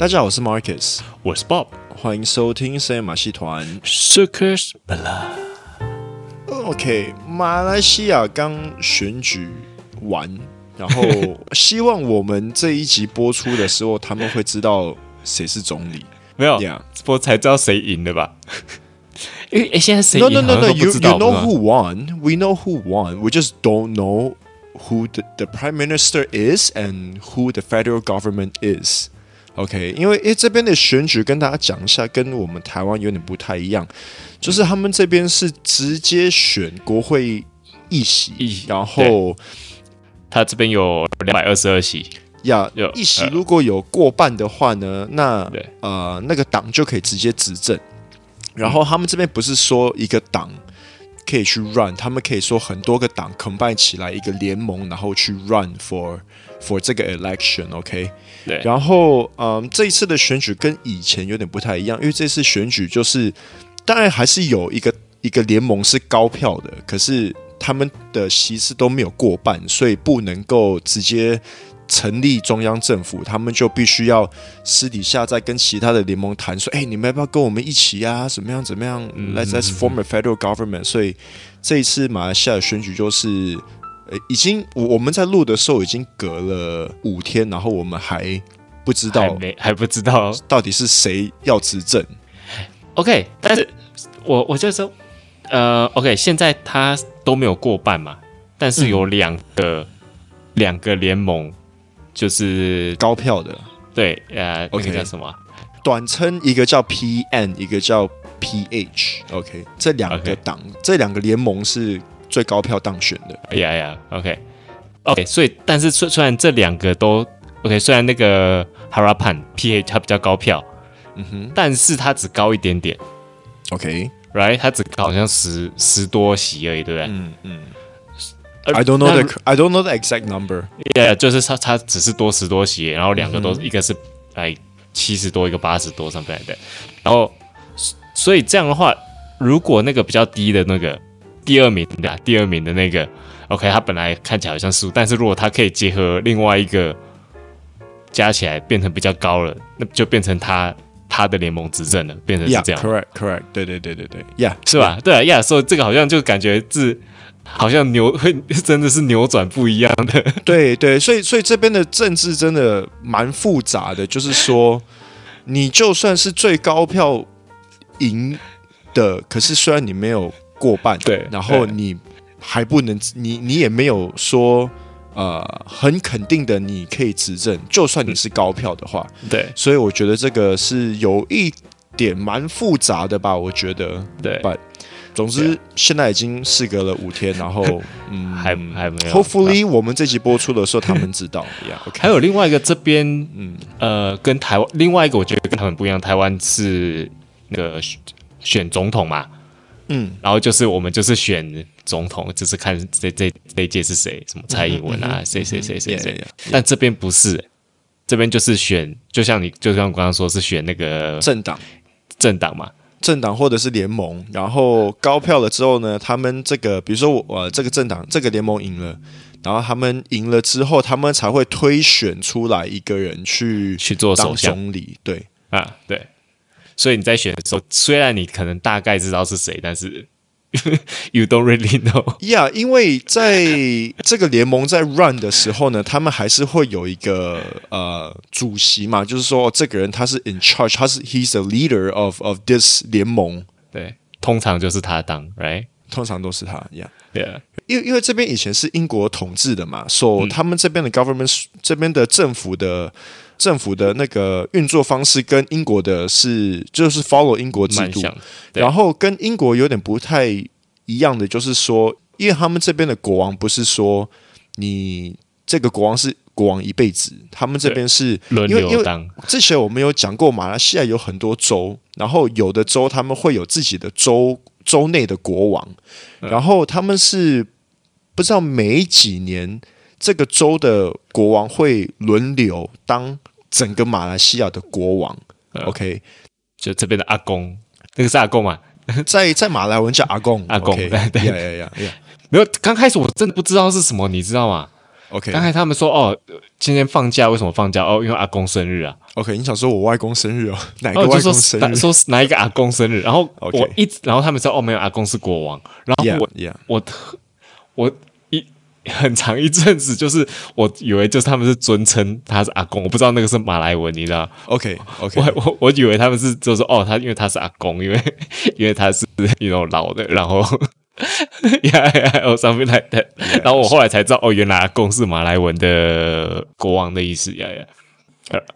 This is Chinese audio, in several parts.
大家好，我是 Marcus，我是 Bob，欢迎收听深夜马戏团 Circus Blood。OK，马来西亚刚选举完，然后希望我们这一集播出的时候，他们会知道谁是总理。没有，播才知道谁赢了吧？因为诶，现在谁赢 No no no no，you you know 吗 who won？We know who won，we just don't know who the the prime minister is and who the federal government is。 OK，因为诶这边的选举跟大家讲一下，跟我们台湾有点不太一样，就是他们这边是直接选国会议席，议然后他这边有两百二十二席，呀，议席如果有过半的话呢，那呃那个党就可以直接执政，然后他们这边不是说一个党。可以去 run，他们可以说很多个党 combine 起来一个联盟，然后去 run for for 这个 election，OK？、Okay? 对。然后，嗯，这一次的选举跟以前有点不太一样，因为这次选举就是，当然还是有一个一个联盟是高票的，可是他们的席次都没有过半，所以不能够直接。成立中央政府，他们就必须要私底下再跟其他的联盟谈说，哎，你们要不要跟我们一起呀？怎么样？怎么样？Let's let's form a federal government。所以这一次马来西亚的选举就是，呃，已经我我们在录的时候已经隔了五天，然后我们还不知道，还没还不知道到底是谁要执政。OK，但是我我就说，呃，OK，现在他都没有过半嘛，但是有两个、嗯、两个联盟。就是高票的，对，呃，OK，那个叫什么？短称一个叫 PN，一个叫 PH，OK，这两个党.这两个联盟是最高票当选的。哎呀呀，OK，OK，所以，但是虽虽然这两个都 OK，虽然那个 Harapan PH 它比较高票，嗯哼，但是它只高一点点，OK，Right，它只高好像十十多席而已，对不对？嗯嗯。I don't know the I don't know the exact number. Yeah，就是他他只是多十多鞋，然后两个都、嗯、一个是哎七十多，一个八十多上边的。然后所以这样的话，如果那个比较低的那个第二名的第二名的那个，OK，他本来看起来好像输，但是如果他可以结合另外一个加起来变成比较高了，那就变成他他的联盟执政了，变成是这样。Yeah, correct, correct. 对对对对对，Yeah，是吧对啊，Yeah，所以这个好像就感觉是。好像扭会 真的是扭转不一样的，对对，所以所以这边的政治真的蛮复杂的，就是说，你就算是最高票赢的，可是虽然你没有过半，对，然后你还不能，你你也没有说呃很肯定的你可以执政，就算你是高票的话，对，所以我觉得这个是有一点蛮复杂的吧，我觉得，对。总之，现在已经事隔了五天，然后 嗯，还还没有。Hopefully，我们这集播出的时候，他们知道。yeah, okay. 还有另外一个这边，嗯呃，跟台湾另外一个，我觉得跟他们不一样。台湾是那个选总统嘛，嗯，然后就是我们就是选总统，就是看这这这一届是谁，什么蔡英文啊，谁谁谁谁谁。但这边不是，这边就是选，就像你就像我刚刚说是选那个政党，政党嘛。政党或者是联盟，然后高票了之后呢，他们这个比如说我呃这个政党这个联盟赢了，然后他们赢了之后，他们才会推选出来一个人去去做首相总理，对啊对，所以你在选的时候，虽然你可能大概知道是谁，但是。You don't really know. Yeah，因为在这个联盟在 run 的时候呢，他们还是会有一个呃主席嘛，就是说这个人他是 in charge，他是 he's the leader of of this 联盟。对，通常就是他当，right？通常都是他，Yeah，Yeah。因为因为这边以前是英国统治的嘛，所以他们这边的 government 这边的政府的政府的那个运作方式跟英国的是就是 follow 英国制度，然后跟英国有点不太一样的就是说，因为他们这边的国王不是说你这个国王是国王一辈子，他们这边是轮流当。之前我们有讲过，马来西亚有很多州，然后有的州他们会有自己的州州内的国王，然后他们是不知道每几年这个州的国王会轮流当。整个马来西亚的国王、嗯、，OK，就这边的阿公，那个是阿公嘛，在在马来文叫阿公，阿公，对对呀，没有，刚开始我真的不知道是什么，你知道吗？OK，刚才他们说哦，今天放假为什么放假？哦，因为阿公生日啊。OK，你想说我外公生日哦？哪个外公生日？哦、说说哪一个阿公生日？然后我一直.然后他们说哦，没有阿公是国王。然后我 yeah, yeah. 我我一很长一阵子，就是我以为就是他们是尊称他是阿公，我不知道那个是马来文，你知道？OK OK，我 我我以为他们是就是哦，他因为他是阿公，因为因为他是那种老的，然后。呀呀，哦，something like that。然后我后来才知道，哦，原来阿公是马来文的国王的意思呀呀。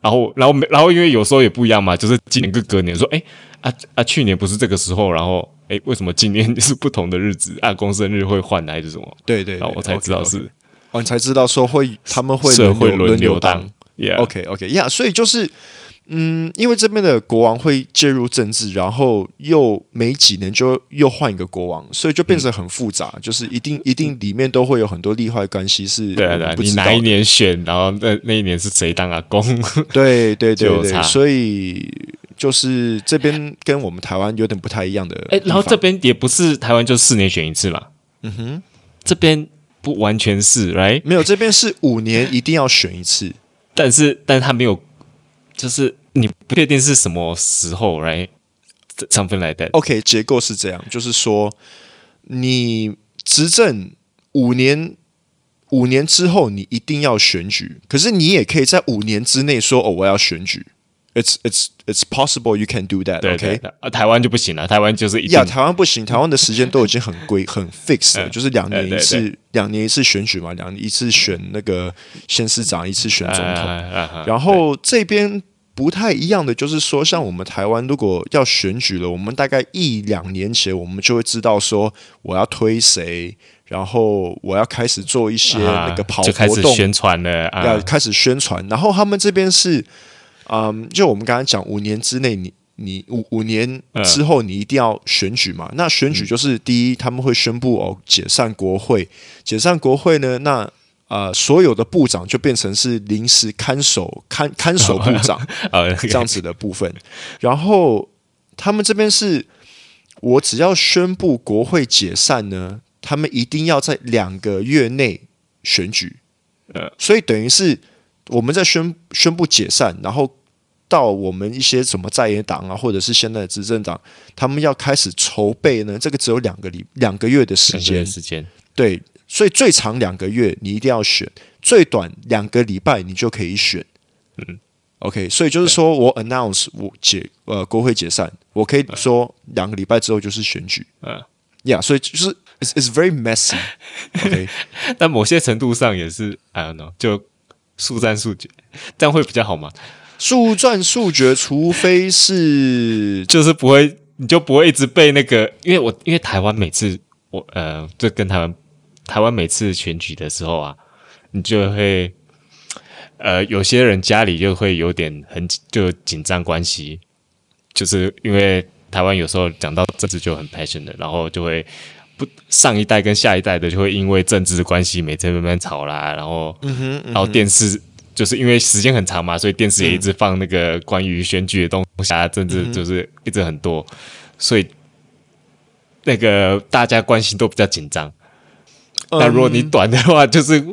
然后，然后，然后，因为有时候也不一样嘛，就是今年跟隔年说，哎，啊啊，去年不是这个时候，然后，哎，为什么今年是不同的日子？阿 公生日会换还是什么？对对，然后我才知道是，哦，你才知道说会他们会社会轮流当。OK OK，呀，所以就是。嗯，因为这边的国王会介入政治，然后又没几年就又换一个国王，所以就变成很复杂，嗯、就是一定一定里面都会有很多利害关系是。对啊，对啊，你哪一年选，然后那那一年是谁当阿公？对对对对，所以就是这边跟我们台湾有点不太一样的。哎，然后这边也不是台湾就四年选一次嘛？嗯哼，这边不完全是，right？没有，这边是五年一定要选一次，但是但是他没有。就是你不确定是什么时候，right？Something like that。OK，结构是这样，就是说你执政五年，五年之后你一定要选举，可是你也可以在五年之内说哦，我要选举。It's it's it's possible you can do that。OK，啊，台湾就不行了，台湾就是一呀，台湾不行，台湾的时间都已经很规 很 fixed 了，就是两年一次，两年一次选举嘛，两年一次选那个县市长，一次选总统。然后这边不太一样的就是说，像我们台湾如果要选举了，我们大概一两年前我们就会知道说我要推谁，然后我要开始做一些那个跑活动宣传了，要开始宣传。然后他们这边是。嗯，um, 就我们刚刚讲，五年之内你，你你五五年之后，你一定要选举嘛？嗯、那选举就是第一，他们会宣布哦，解散国会。解散国会呢，那呃，所有的部长就变成是临时看守看看守部长 啊，这样子的部分。然后他们这边是，我只要宣布国会解散呢，他们一定要在两个月内选举。呃，所以等于是。我们在宣宣布解散，然后到我们一些什么在野党啊，或者是现在的执政党，他们要开始筹备呢。这个只有两个礼两个月的时间，时间对，所以最长两个月你一定要选，最短两个礼拜你就可以选。嗯，OK，所以就是说我 announce 我解呃国会解散，我可以说两个礼拜之后就是选举。嗯，呀，所以就是 it's it's very messy。OK，但某些程度上也是 I don't know 就。速战速决，这样会比较好吗？速战速决，除非是 就是不会，你就不会一直被那个，因为我因为台湾每次我呃，就跟台湾台湾每次选举的时候啊，你就会呃，有些人家里就会有点很就紧张关系，就是因为台湾有时候讲到政治就很 passion 的，然后就会。不，上一代跟下一代的就会因为政治关系每天慢慢吵啦，然后，嗯哼，嗯哼，然后电视就是因为时间很长嘛，所以电视也一直放那个关于选举的东西啊，政治就是一直很多，所以那个大家关系都比较紧张。但如果你短的话，就是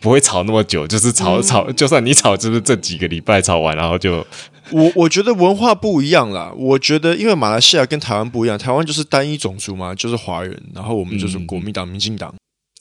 不会吵那么久，就是吵吵，就算你吵，就是这几个礼拜吵完，然后就。我我觉得文化不一样啦。我觉得因为马来西亚跟台湾不一样，台湾就是单一种族嘛，就是华人，然后我们就是国民党、民进党。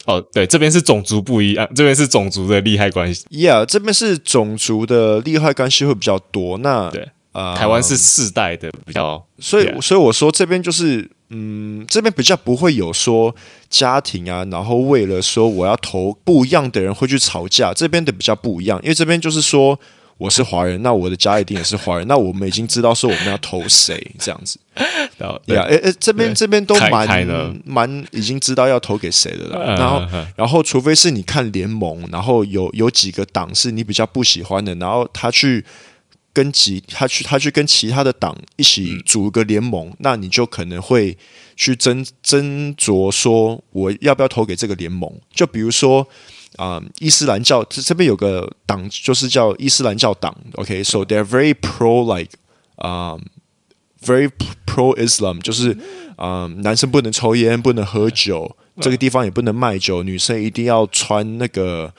哦，对，这边是种族不一样，这边是种族的利害关系。Yeah，这边是种族的利害关系会比较多。那对啊，呃、台湾是世代的比较，所以 Yeah. 所以我说这边就是，嗯，这边比较不会有说家庭啊，然后为了说我要投不一样的人会去吵架，这边的比较不一样，因为这边就是说。我是华人，那我的家一定也是华人。那我们已经知道说我们要投谁这样子。对啊，哎哎，这边这边都蛮蛮已经知道要投给谁的了。嗯、然后、嗯、然后，除非是你看联盟，然后有有几个党是你比较不喜欢的，然后他去跟其他去他去跟其他的党一起组一个联盟，嗯、那你就可能会去斟斟酌说我要不要投给这个联盟。就比如说。啊，伊斯兰教这这边有个党，就是叫伊斯兰教党。OK，so、okay? they're very pro like，啊、um,，very pro Islam，就是啊，um, 男生不能抽烟，不能喝酒，这个地方也不能卖酒，女生一定要穿那个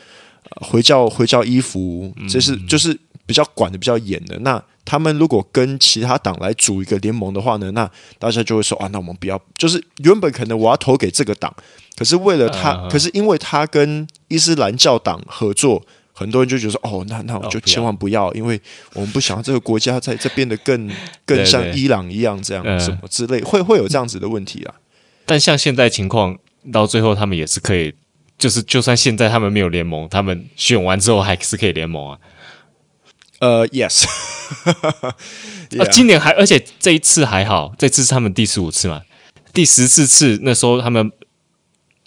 呃回教回教衣服，这是就是比较管的比较严的。那他们如果跟其他党来组一个联盟的话呢，那大家就会说啊，那我们不要，就是原本可能我要投给这个党，可是为了他，可是因为他跟伊斯兰教党合作。很多人就觉得说，哦，那那我就千万不要，因为我们不想要这个国家在这变得更 更像伊朗一样这样什么之类，会会有这样子的问题啊。但像现在情况，到最后他们也是可以，就是就算现在他们没有联盟，他们选完之后还是可以联盟啊。呃，yes，啊，今年还而且这一次还好，这次是他们第十五次嘛，第十四次那时候他们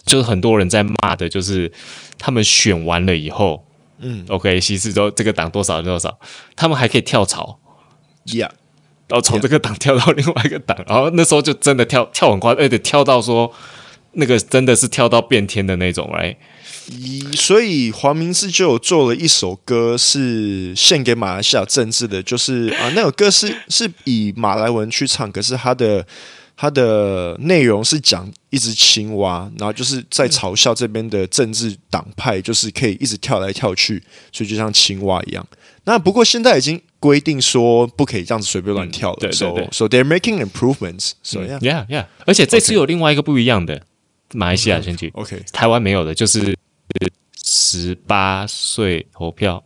就是很多人在骂的，就是他们选完了以后。嗯，OK，其实都这个党多少多少，他们还可以跳槽，Yeah，然后从这个党跳到另外一个党.然后那时候就真的跳跳很快，而且跳到说那个真的是跳到变天的那种，哎，所以黄明志就有做了一首歌，是献给马来西亚政治的，就是啊，那首歌是是以马来文去唱，可是他的。它的内容是讲一只青蛙，然后就是在嘲笑这边的政治党派，就是可以一直跳来跳去，所以就像青蛙一样。那不过现在已经规定说不可以这样子随便乱跳了。对对对。So they're making improvements. So yeah, yeah. 而且这次有另外一个不一样的马来西亚选举，OK，台湾没有的，就是十八岁投票。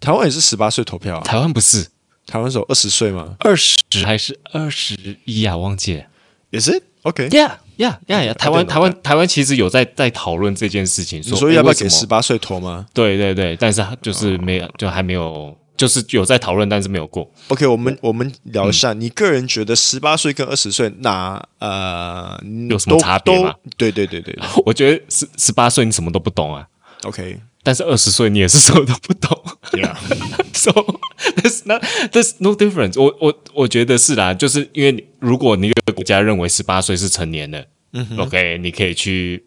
台湾也是十八岁投票啊？台湾不是。台湾是二十岁吗？二十还是二十一啊？忘记了。也是 OK，Yeah，Yeah，Yeah，Yeah。台湾台湾台湾其实有在在讨论这件事情，说，说要不要给十八岁投吗？对对对，但是就是没有，就还没有，就是有在讨论，但是没有过。OK，我们我们聊一下，嗯、你个人觉得十八岁跟二十岁哪呃有什么差别吗？对对对对，我觉得十十八岁你什么都不懂啊。OK。但是二十岁你也是什么都不懂，Yeah，so there's not there's no difference 我。我我我觉得是啦，就是因为如果你一个国家认为十八岁是成年的，嗯哼，OK，你可以去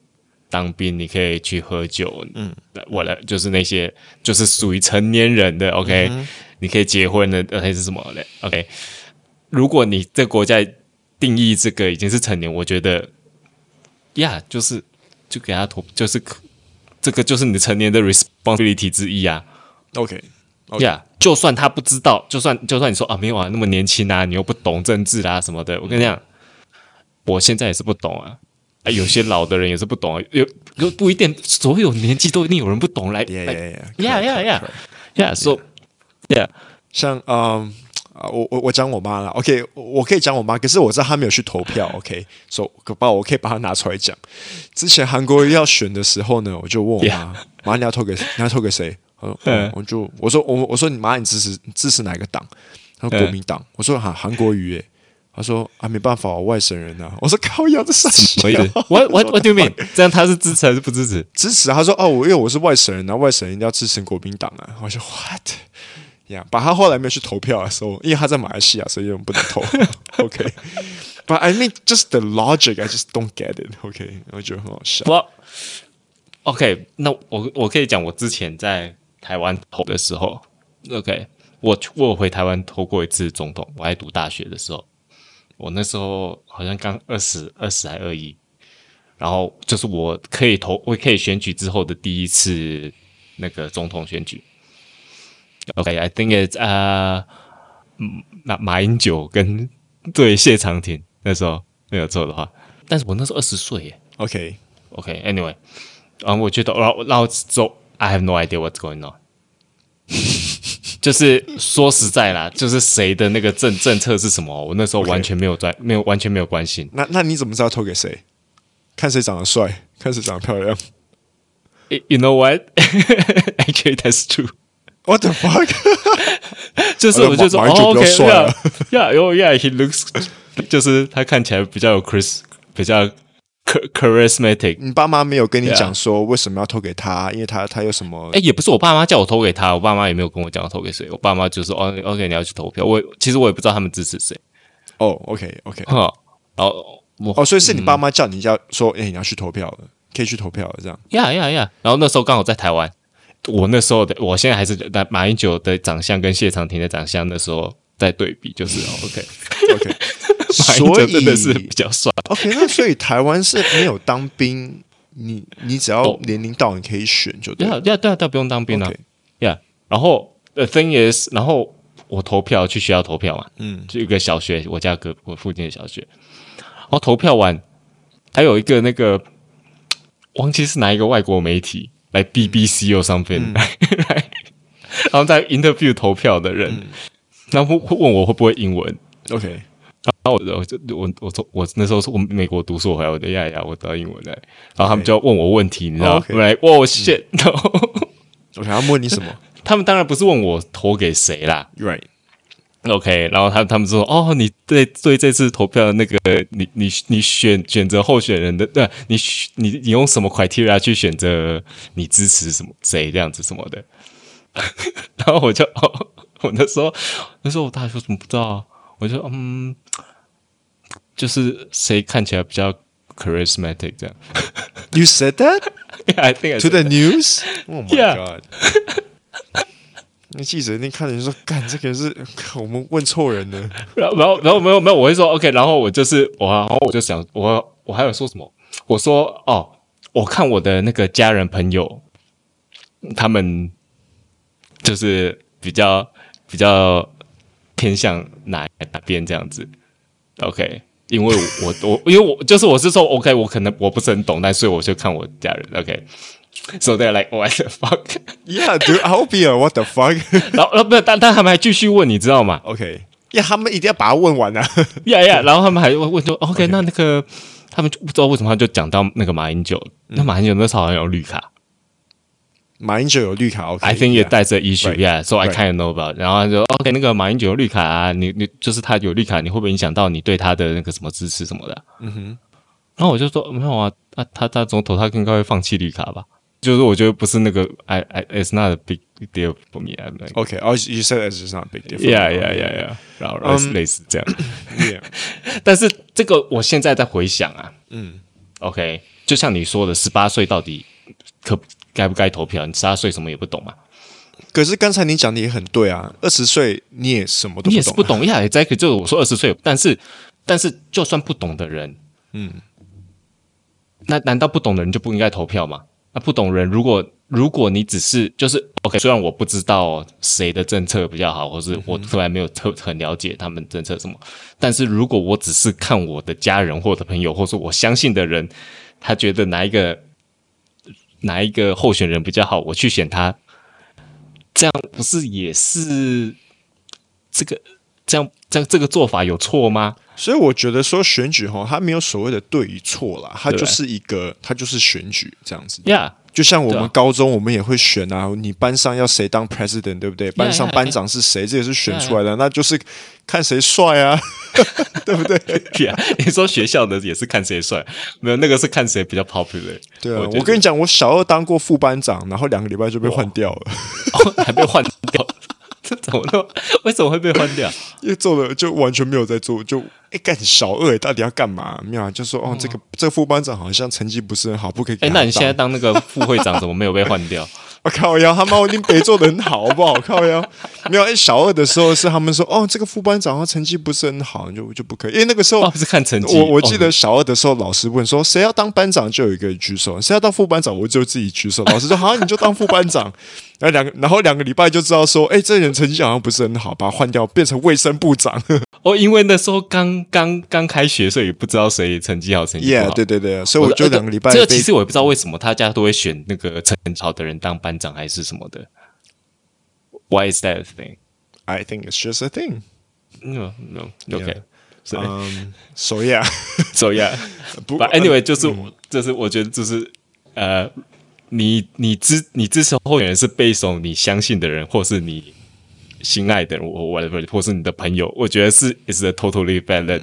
当兵，你可以去喝酒，嗯，我的就是那些就是属于成年人的，OK，嗯，你可以结婚的，还是什么的，OK。如果你这国家定义这个已经是成年，我觉得，Yeah，就是就给他投，就是。这个就是你的成年的 responsibility 之一啊。OK，呀 okay. Yeah，就算他不知道，就算就算你说啊，没有啊，那么年轻啊，你又不懂政治啊什么的。我跟你讲，我现在也是不懂啊。啊，有些老的人也是不懂啊。有有不一定，所有年纪都一定有人不懂来。Yeah yeah yeah yeah yeah yeah。So yeah，像嗯。啊，我我我讲我妈了，OK，我可以讲我妈，可是我知道她没有去投票，OK，所以可把我可以把它拿出来讲。之前韩国瑜要选的时候呢，我就问我妈，妈.你要投给你要投给谁？她说，嗯，我就我说我我说你妈你支持支持哪个党？她说国民党。我说哈韩国瑜，诶，她说啊没办法，我外省人啊。我说靠腰这啥意思？What what what do you mean？这样他是支持还是不支持？支持。他说哦，我因为我是外省人，然后外省人一定要支持国民党啊。我说 What？呀，把他后来没有去投票的时候，因为他在马来西亚，所以我们不能投。OK，but I mean just the logic, I just don't get it. OK，我觉得很好笑。我 OK，那我我可以讲我之前在台湾投的时候，OK，我我回台湾投过一次总统，我还读大学的时候，我那时候好像刚二十二十还二一，然后就是我可以投，我可以选举之后的第一次那个总统选举。OK，I think it's 啊，马马英九跟对谢长廷那时候没有错的话，但是我那时候二十岁耶。OK，OK，Anyway，啊，我觉得，然后然后走，I have no idea what's going on。就是说实在啦，就是谁的那个政政策是什么，我那时候完全没有专，没有完全没有关心。那那你怎么知道投给谁？看谁长得帅，看谁长得漂亮。You know what？Actually, that's true. What the fuck？就是我就说，OK，Yeah，Yeah，Oh，Yeah，He looks，就是他看起来比较有 Chris，比较 charismatic。你爸妈没有跟你讲说为什么要投给他？因为他他有什么？哎，也不是我爸妈叫我投给他，我爸妈也没有跟我讲要投给谁。我爸妈就说，哦，OK，你要去投票。我其实我也不知道他们支持谁。哦，OK，OK，哈，然后我哦，所以是你爸妈叫你要说，哎，你要去投票了，可以去投票了，这样。Yeah，Yeah，Yeah。然后那时候刚好在台湾。我那时候的，我现在还是在马英九的长相跟谢长廷的长相那时候在对比，就是 OK OK，马英九真的是比较帅。OK，那所以台湾是没有当兵，你你只要年龄到，你可以选就对了。对啊，对啊，对啊，不用当兵啊。Okay. Yeah，然后 the thing is，然后我投票去学校投票嘛，嗯，就一个小学，我家隔我附近的小学，然后投票完，还有一个那个忘记是哪一个外国媒体来 BBC or something 来、嗯、来，然后在 interview 投票的人，嗯、然后会问我会不会英文，OK。然后我我就我我从我那时候是我美国读书回来，我就呀呀，我知道英文来。然后他们就要问我问题，你知道吗？来，哇，shit！我想要问你什么？他们当然不是问我投给谁啦，right？OK，然后他他们说，哦，你对对这次投票的那个，你你你选选择候选人的，对，你你你用什么 criteria 去选择你支持什么谁这样子什么的？然后我就，我那时候那时候我大学怎么不知道啊？我就嗯。就是谁看起来比较 charismatic 这样？You said that? Yeah, I think I to the news. Oh my Yeah. god! 那记者一定看着就说：“干，这个是我们问错人了。”然后，然后，没有没有，我会说 OK。然后我就是我，然后我就想，我我还有说什么？我说哦，我看我的那个家人朋友，他们就是比较比较偏向哪哪边这样子？OK。因为我我因为我就是我是说 OK，我可能我不是很懂，但所以我就看我家人 OK OK，so they're like what the fuck？Yeah，dude，I'll be a what the fuck？然后然后不是，但但他们还继续问，你知道吗？OK，呀，他们一定要把它问完啊！Yeah yeah，然后他们还问说 OK，那那个他们就不知道为什么他就讲到那个马英九，那马英九那时候好像有绿卡。马英九有绿卡，OK，I think 也带着 issue，yeah，so I kind of know about。然后他说，OK，那个马英九有绿卡啊，你你就是他有绿卡，你会不会影响到你对他的那个什么支持什么的？嗯哼。然后我就说没有啊，他他他总统他应该会放弃绿卡吧？就是我觉得不是那个，I I，it's not a big deal for me。OK，oh you said it's just not a big deal。Yeah，yeah，yeah，yeah。然后类似这样。Yeah。但是这个我现在在回想啊，嗯，OK，就像你说的，十八岁到底可？该不该投票？你十八岁什么也不懂嘛？可是刚才你讲的也很对啊，二十岁你也什么都不懂，啊，你也是不懂呀。再可就是我说二十岁，但是但是就算不懂的人，嗯，那难道不懂的人就不应该投票吗？那不懂人，如果如果你只是就是 OK，虽然我不知道谁的政策比较好，或是我突然没有特很了解他们政策什么，但是如果我只是看我的家人或者朋友，或者我相信的人，他觉得哪一个。哪一个候选人比较好？我去选他，这样不是也是这个这样这样这个做法有错吗？所以我觉得说选举哈，它没有所谓的对与错啦，它就是一个，它就是选举这样子。Yeah，就像我们高中我们也会选啊，你班上要谁当 president，对不对？班上班长是谁，这也是选出来的，那就是看谁帅啊，对不对？对啊，你说学校的也是看谁帅，没有那个是看谁比较 popular。对啊，我跟你讲，我小二当过副班长，然后两个礼拜就被换掉了，还被换掉。这怎么了？为什么会被换掉？因为做了就完全没有在做，就哎干小二，到底要干嘛？没有啊，就说哦，这个这个副班长好像成绩不是很好，不可以。哎，那你现在当那个副会长，怎么没有被换掉？我靠呀！他妈，我一定没做的很好，好不好？靠呀！没有，哎，小二的时候是他们说，哦，这个副班长他成绩不是很好，就就不可以。因为那个时候不是看成绩。我我记得小二的时候，老师问说，谁要当班长，就有一个举手；谁要当副班长，我就自己举手。老师说，好，你就当副班长。然后两个，然后两个礼拜就知道说，哎，这人成绩好像不是很好，把他换掉，变成卫生部长。哦，因为那时候刚刚刚开学，所以不知道谁成绩好，成绩不好。Yeah, 对对对，所以我就两个礼拜。这个其实我也不知道为什么他家都会选那个成绩好的人当班长，还是什么的。Why is that a thing? I think it's just a thing. No, no, okay. Um, so yeah, so yeah. But anyway，就是就是我觉得就是呃。你你支你支持候选人是背诵你相信的人，或是你心爱的人，我 whatever，或是你的朋友，我觉得是 is a totally valid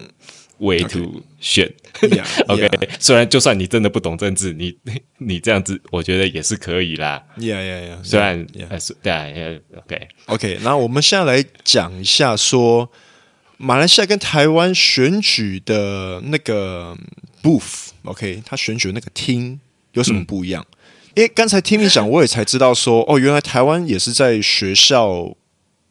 way to 选。OK，虽然就算你真的不懂政治，你你这样子，我觉得也是可以啦。Yeah, yeah, yeah. 虽然还是对啊，OK, OK。那我们现在来讲一下，说马来西亚跟台湾选举的那个 booth，OK，他选举的那个厅有什么不一样？嗯因为刚才听你讲，我也才知道说，哦，原来台湾也是在学校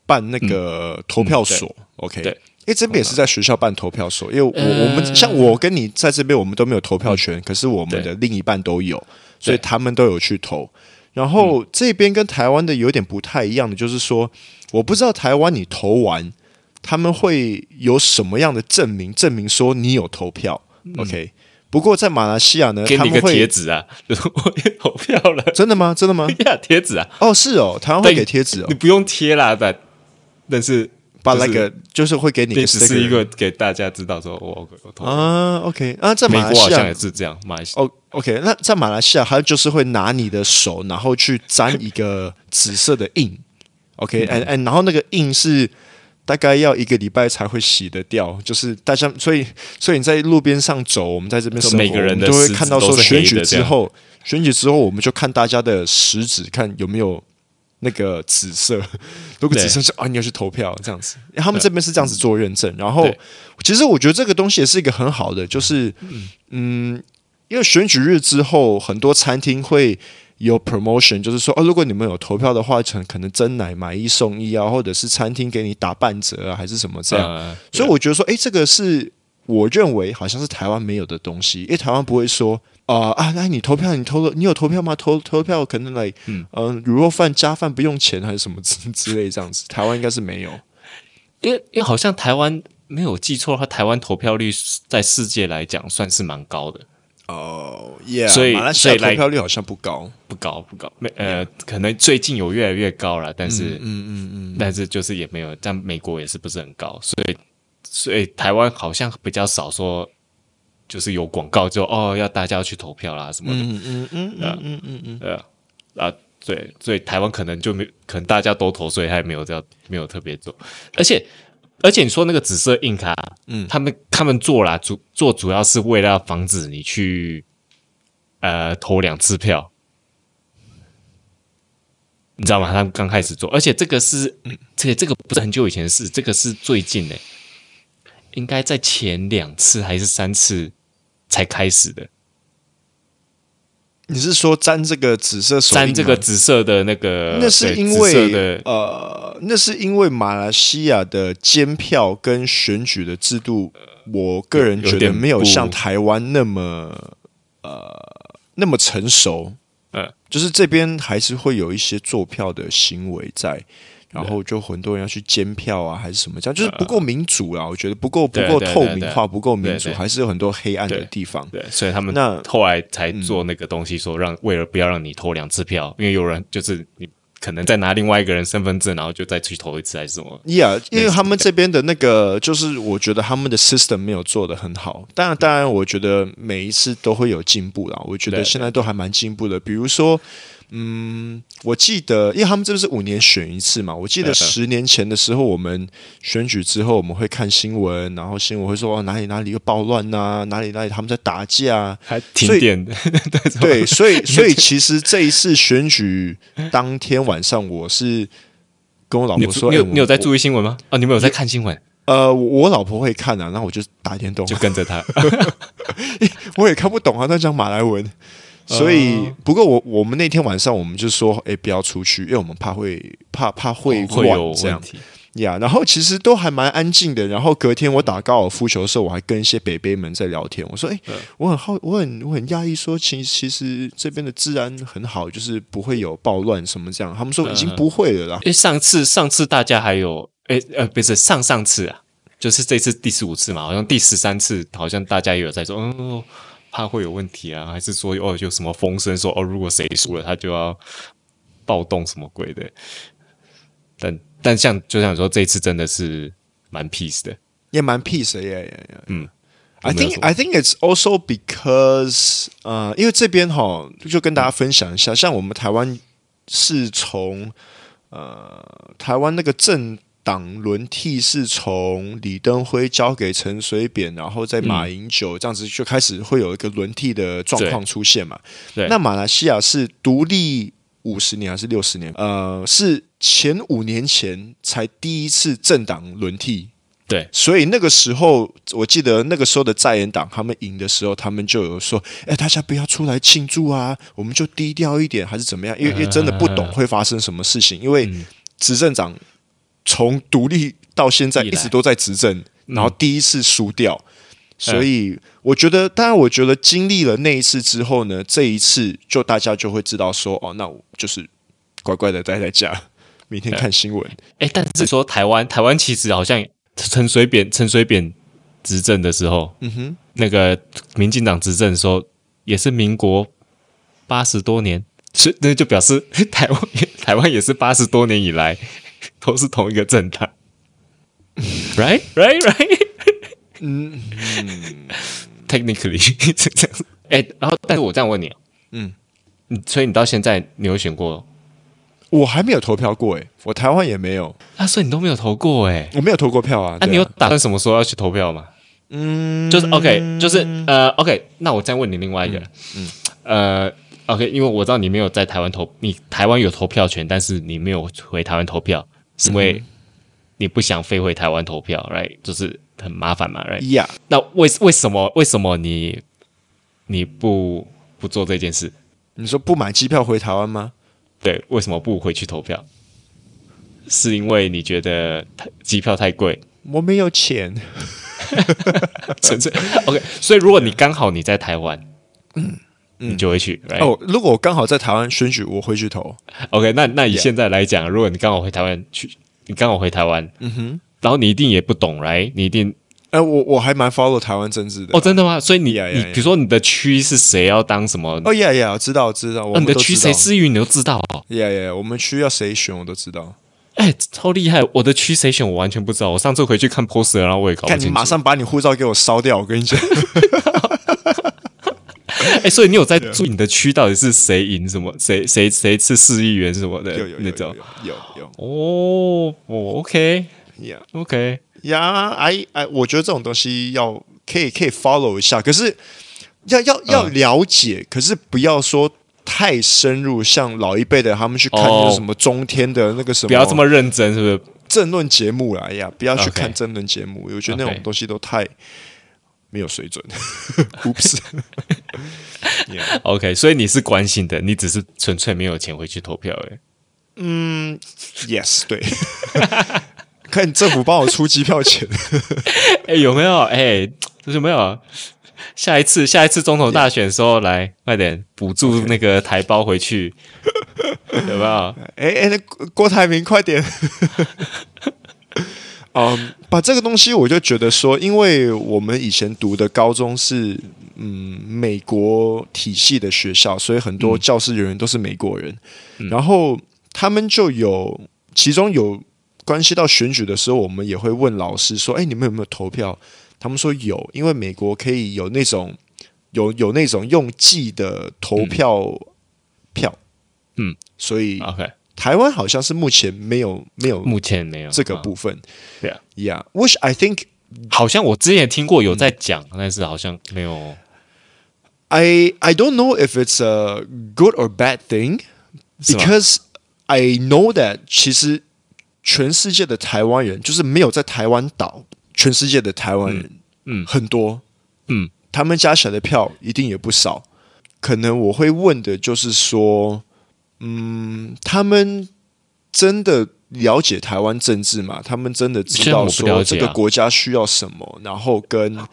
办那个投票所。嗯嗯、OK，对，因为这边也是在学校办投票所。因为我、呃、我们像我跟你在这边，我们都没有投票权，嗯、可是我们的另一半都有。所以他们都有去投。然后这边跟台湾的有点不太一样的，就是说，我不知道台湾你投完，他们会有什么样的证明，证明说你有投票。嗯、OK。不过在马来西亚呢，给你个贴纸啊，就是我也投票了。真的吗？真的吗？呀，贴纸啊！哦，是哦，台湾会给贴纸哦。你不用贴啦，但但是把那个就是会给你，只是一个给大家知道说我我投啊。OK 啊，在马来西亚好像也是这样。马来西亚哦，OK，那在马来西亚，他就是会拿你的手，然后去粘一个紫色的印。OK，哎哎，然后那个印是。大概要一个礼拜才会洗得掉，就是大家，所以所以你在路边上走，我们在这边生活，每个人的都会看到说选举之后，选举之后，我们就看大家的食指，看有没有那个紫色。如果紫色是啊，你要去投票这样子，他们这边是这样子做认证。然后，其实我觉得这个东西也是一个很好的，就是嗯，因为选举日之后，很多餐厅会。有 promotion，就是说，哦，如果你们有投票的话，可可能真奶买一送一啊，或者是餐厅给你打半折啊，还是什么这样。呃、所以我觉得说，哎，这个是我认为好像是台湾没有的东西，因为台湾不会说，呃、啊啊，那你投票，你投了，你有投票吗？投投票可能来，嗯嗯，卤肉饭加饭不用钱还是什么之之类这样子，台湾应该是没有，因为因为好像台湾没有记错的话，台湾投票率在世界来讲算是蛮高的。哦、oh，Yeah，所以马来西亚投票率好像不高，不高，不高。没呃，可能最近有越来越高了，但是，嗯嗯嗯，但是就是也没有，但美国也是不是很高，所以，所以台湾好像比较少说，就是有广告就哦要大家要去投票啦什么的，嗯嗯嗯嗯嗯嗯嗯，呃啊对，所以台湾可能就没可能大家都投，所以还没有这样没有特别做，而且。而且你说那个紫色印卡，嗯，他们他们做啦，主做主要是为了防止你去呃投两次票，你知道吗？他们刚开始做，而且这个是，嗯，这个这个不是很久以前的事，这个是最近的，应该在前两次还是三次才开始的。你是说沾这个紫色手印？沾这个紫色的那个？那是因为呃，那是因为马来西亚的监票跟选举的制度，我个人觉得没有像台湾那么呃那么成熟。嗯，就是这边还是会有一些做票的行为在。然后就很多人要去监票啊，还是什么这样，就是不够民主啊。我觉得不够不够透明化，不够民主，还是有很多黑暗的地方。对，所以他们那后来才做那个东西，说让为了不要让你投两次票，因为有人就是你可能再拿另外一个人身份证，然后就再去投一次还是什么。Yeah，因为他们这边的那个，就是我觉得他们的 system 没有做的很好。当然，当然，我觉得每一次都会有进步啦。我觉得现在都还蛮进步的，比如说。嗯，我记得，因为他们这不是五年选一次嘛。我记得十年前的时候，我们选举之后，我们会看新闻，然后新闻会说哪里哪里又暴乱呐，哪里哪里他们在打架，还停电的。对，所以所以其实这一次选举当天晚上，我是跟我老婆说：“你有你有在注意新闻吗？啊，你们有在看新闻？呃，我老婆会看啊，然后我就打电动，就跟着她。我也看不懂啊，他讲马来文。”所以，不过我我们那天晚上我们就说，哎，不要出去，因为我们怕会怕怕会乱这样呀。然后其实都还蛮安静的。然后隔天我打高尔夫球的时候，我还跟一些北北们在聊天。我说，哎，我很好，我很我很讶异，说其其实这边的治安很好，就是不会有暴乱什么这样。他们说已经不会了啦。上次上次大家还有，哎呃，不是上上次啊，就是这次第十五次嘛，好像第十三次，好像大家也有在说，嗯。怕会有问题啊？还是说哦，有什么风声说哦，如果谁输了，他就要暴动什么鬼的？但但像就像说，这一次真的是蛮 peace 的，也蛮 peace 的，yeah yeah yeah。嗯，I think I think it's also because 呃，因为这边哈，就跟大家分享一下，像我们台湾是从呃台湾那个镇。党轮替是从李登辉交给陈水扁，然后在马英九这样子就开始会有一个轮替的状况出现嘛？对。那马来西亚是独立五十年还是六十年？呃，是前五年前才第一次政党轮替。对。所以那个时候，我记得那个时候的在野党他们赢的时候，他们就有说：“哎，大家不要出来庆祝啊，我们就低调一点，还是怎么样？”因为因为真的不懂 会发生什么事情，因为执政党。从独立到现在一直都在执政，然后第一次输掉，所以我觉得，当然，我觉得经历了那一次之后呢，这一次就大家就会知道说，哦，那我就是乖乖的待在家，明天看新闻。哎，但是说台湾，台湾其实好像陈水扁，陈水扁执政的时候，嗯哼，那个民进党执政的时候，也是民国八十多年，是那就表示 台湾，台湾也是八十多年以来都是同一个政党，right right right。嗯，technically 是这样子，哎，然后，但是我这样问你，嗯，所以你到现在你有选过？我还没有投票过，哎，我台湾也没有，啊，所以你都没有投过，哎，我没有投过票啊，那你有打算什么时候要去投票吗？嗯，就是 OK，就是呃，OK，那我再问你另外一个，嗯，呃，OK，因为我知道你没有在台湾投，你台湾有投票权，但是你没有回台湾投票，是因为你不想飞回台湾投票，right？就是。很麻烦嘛，right？呀，那为为什么为什么你你不不做这件事？你说不买机票回台湾吗？对，为什么不回去投票？是因为你觉得机票太贵？我没有钱，纯粹 OK。所以如果你刚好你在台湾，嗯，你就会去。哦，如果我刚好在台湾选举，我会去投。OK，那那以现在来讲，如果你刚好回台湾去，你刚好回台湾，嗯哼。然后你一定也不懂来，你一定，哎，我我还蛮 follow 台湾政治的哦，真的吗？所以你你比如说你的区是谁要当什么？哦呀呀，知道知道，你的区谁至于你都知道哦。呀呀，我们区要谁选我都知道。哎，超厉害！我的区谁选我完全不知道。我上次回去看 poster，然后我也搞不清楚。看你马上把你护照给我烧掉！我跟你讲。哎，所以你有在注意你的区到底是谁赢什么？谁谁谁是市议员什么的？有有有有有有哦哦，OK。Yeah，OK，呀，I I，我觉得这种东西要可以可以 follow 一下，可是要要要了解，嗯、可是不要说太深入，像老一辈的他们去看那个什么中天的那个什么，不要这么认真，是不是？政论节目啦，呀，不要去看政论节目，Okay. 我觉得那种东西都太没有水准。Oops，OK，所以你是关心的，你只是纯粹没有钱回去投票，哎，嗯，Yes，对。看你政府帮我出机票钱，哎、欸，有没有？哎、欸，有没有？下一次，下一次总统大选的时候，Yeah. 来快点补助那个台胞回去，Okay. 有没有？哎哎、欸，那郭台铭快点！嗯，um, 把这个东西，我就觉得说，因为我们以前读的高中是嗯美国体系的学校，所以很多教师人员都是美国人，嗯、然后他们就有其中有。关系到选举的时候，我们也会问老师说：“哎，你们有没有投票？”他们说有，因为美国可以有那种有有那种用寄的投票票，嗯，所以 OK，台湾好像是目前没有没有目前没有这个部分，对啊，Yeah，which I think 好像我之前也听过有在讲，嗯、但是好像没有。I I don't know if it's a good or bad thing because I know that 其实。全世界的台湾人，就是没有在台湾岛，全世界的台湾人，嗯，嗯很多，嗯，他们加起来的票一定也不少。可能我会问的就是说，嗯，他们真的了解台湾政治吗？他们真的知道说这个国家需要什么？然后跟啊、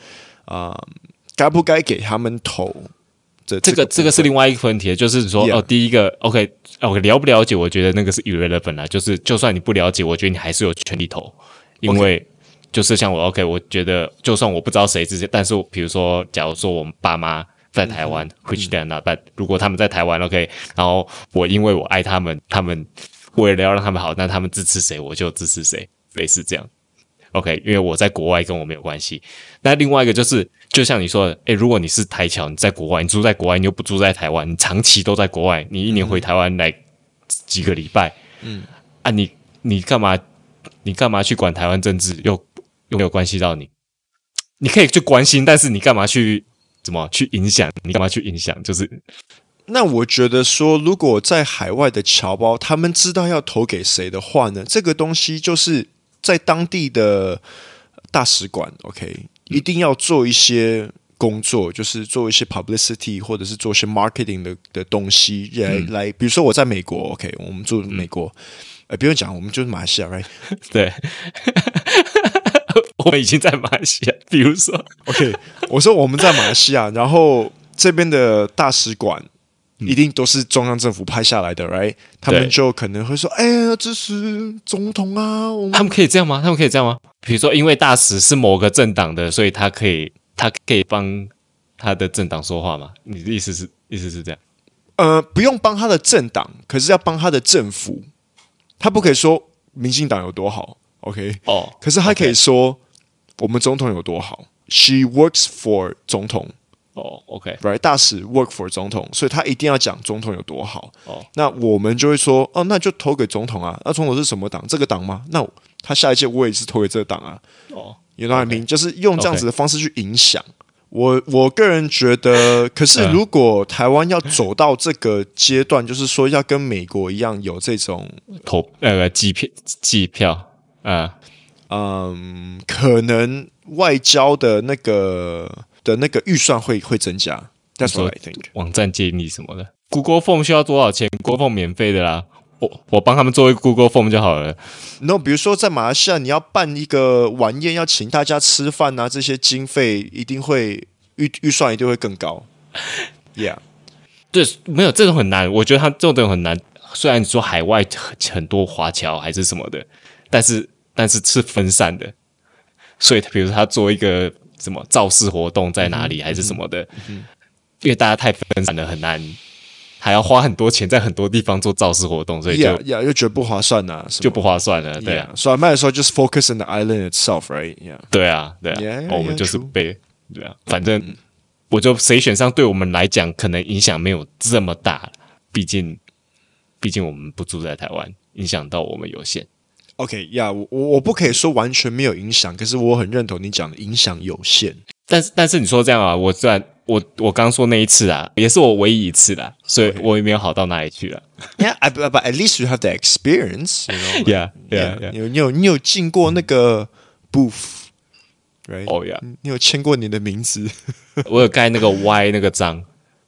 呃，该不该给他们投？这这个这个是另外一个问题，就是说.哦，第一个 OK OK 了不了解？我觉得那个是 irrelevant 啦，就是就算你不了解，我觉得你还是有权利投，因为就是像我 OK，我觉得就算我不知道谁是谁，但是比如说，假如说我们爸妈在台湾，which they are not，but 如果他们在台湾 OK，然后我因为我爱他们，他们为了要让他们好，那他们支持谁，我就支持谁，类似这样。OK，因为我在国外跟我没有关系。那另外一个就是，就像你说的，诶，如果你是台侨，你在国外，你住在国外，你又不住在台湾，你长期都在国外，你一年回台湾来几个礼拜，嗯，啊你，你你干嘛？你干嘛去管台湾政治？又又没有关系到你？你可以去关心，但是你干嘛去怎么去影响？你干嘛去影响？就是，那我觉得说，如果在海外的侨胞他们知道要投给谁的话呢，这个东西就是。在当地的大使馆，OK，一定要做一些工作，就是做一些 publicity，或者是做一些 marketing 的的东西来、嗯、来。比如说我在美国，OK，我们住美国，哎、嗯，不用讲，我们就是马来西亚，right？对。我们已经在马来西亚，比如说，OK，我说我们在马来西亚，然后这边的大使馆一定都是中央政府派下来的，right？他们就可能会说：“哎呀，支持总统啊！”他们可以这样吗？他们可以这样吗？比如说，因为大使是某个政党的，所以他可以，他可以帮他的政党说话吗？你的意思是，意思是这样？呃，不用帮他的政党，可是要帮他的政府。他不可以说民进党有多好，OK？哦，可是他可以说我们总统有多好。She works for 总统。哦，OK，right？大使 work for 总统，所以他一定要讲总统有多好。哦，那我们就会说，哦，那就投给总统啊。那总统是什么党？这个党吗？那他下一届我也是投给这个党啊。哦，有道理，就是用这样子的方式去影响。我我个人觉得，可是如果台湾要走到这个阶段，就是说要跟美国一样有这种投那个机票机票，嗯嗯，可能外交的那个的那个预算会会增加。That's what I think。网站建立什么的，Google Form 需要多少钱？Google Form 免费的啦。我我帮他们做一个 Google Form 就好了。那比如说在马来西亚，你要办一个晚宴，要请大家吃饭啊，这些经费一定会预预算一定会更高。Yeah，对，没有这种很难。我觉得他这种很难。虽然你说海外很很多华侨还是什么的，但是但是是分散的。所以比如说他做一个什么造势活动在哪里，嗯、还是什么的，嗯、因为大家太分散了，很难。还要花很多钱在很多地方做造势活动，所以就 yeah, yeah, 又觉得不划算呐、啊，就不划算了。对啊，所以卖的时候就是 focus on the island itself，right？Yeah. 对啊，对啊我们就是被对啊，反正我就谁选上，对我们来讲可能影响没有这么大，毕竟毕竟我们不住在台湾，影响到我们有限。OK，呀，我我不可以说完全没有影响，可是我很认同你讲的影响有限。但是但是你说这样啊，我虽然。我我刚说那一次啊，也是我唯一一次啦，所以我也没有好到哪里去了。Yeah, but but at least you have the experience, you know? Yeah, yeah, yeah. 你有你有你有进过那个 booth, right? Oh yeah. 你有签过你的名字？我有盖那个 Y 那个章。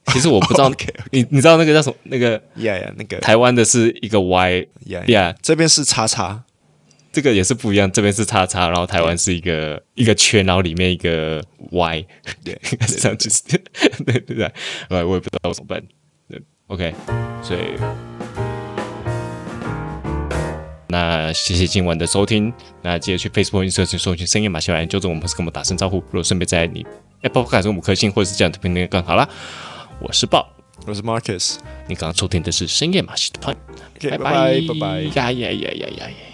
其实我不知道，你你知道那个叫什么？那个 Yeah, yeah，那个台湾的是一个 Y, Yeah, yeah. 这边是叉叉。这个也是不一样，这边是叉叉，然后台湾是一个一个圈，然后里面一个 Y，对，应该是这样子，对。对 对，呃，我也不知道怎么办，对，OK，所以，那谢谢今晚的收听，那记得去 Facebook、Instagram 搜寻深夜马戏团，纠正我们，跟我们打声招呼，如果顺便在你 Apple Podcast 给我们五颗星，或者是这样的评论更好啦。我是 Bob，我是 Marcus，你刚刚收听的是深夜马戏团，拜拜。拜拜，呀呀呀呀呀呀。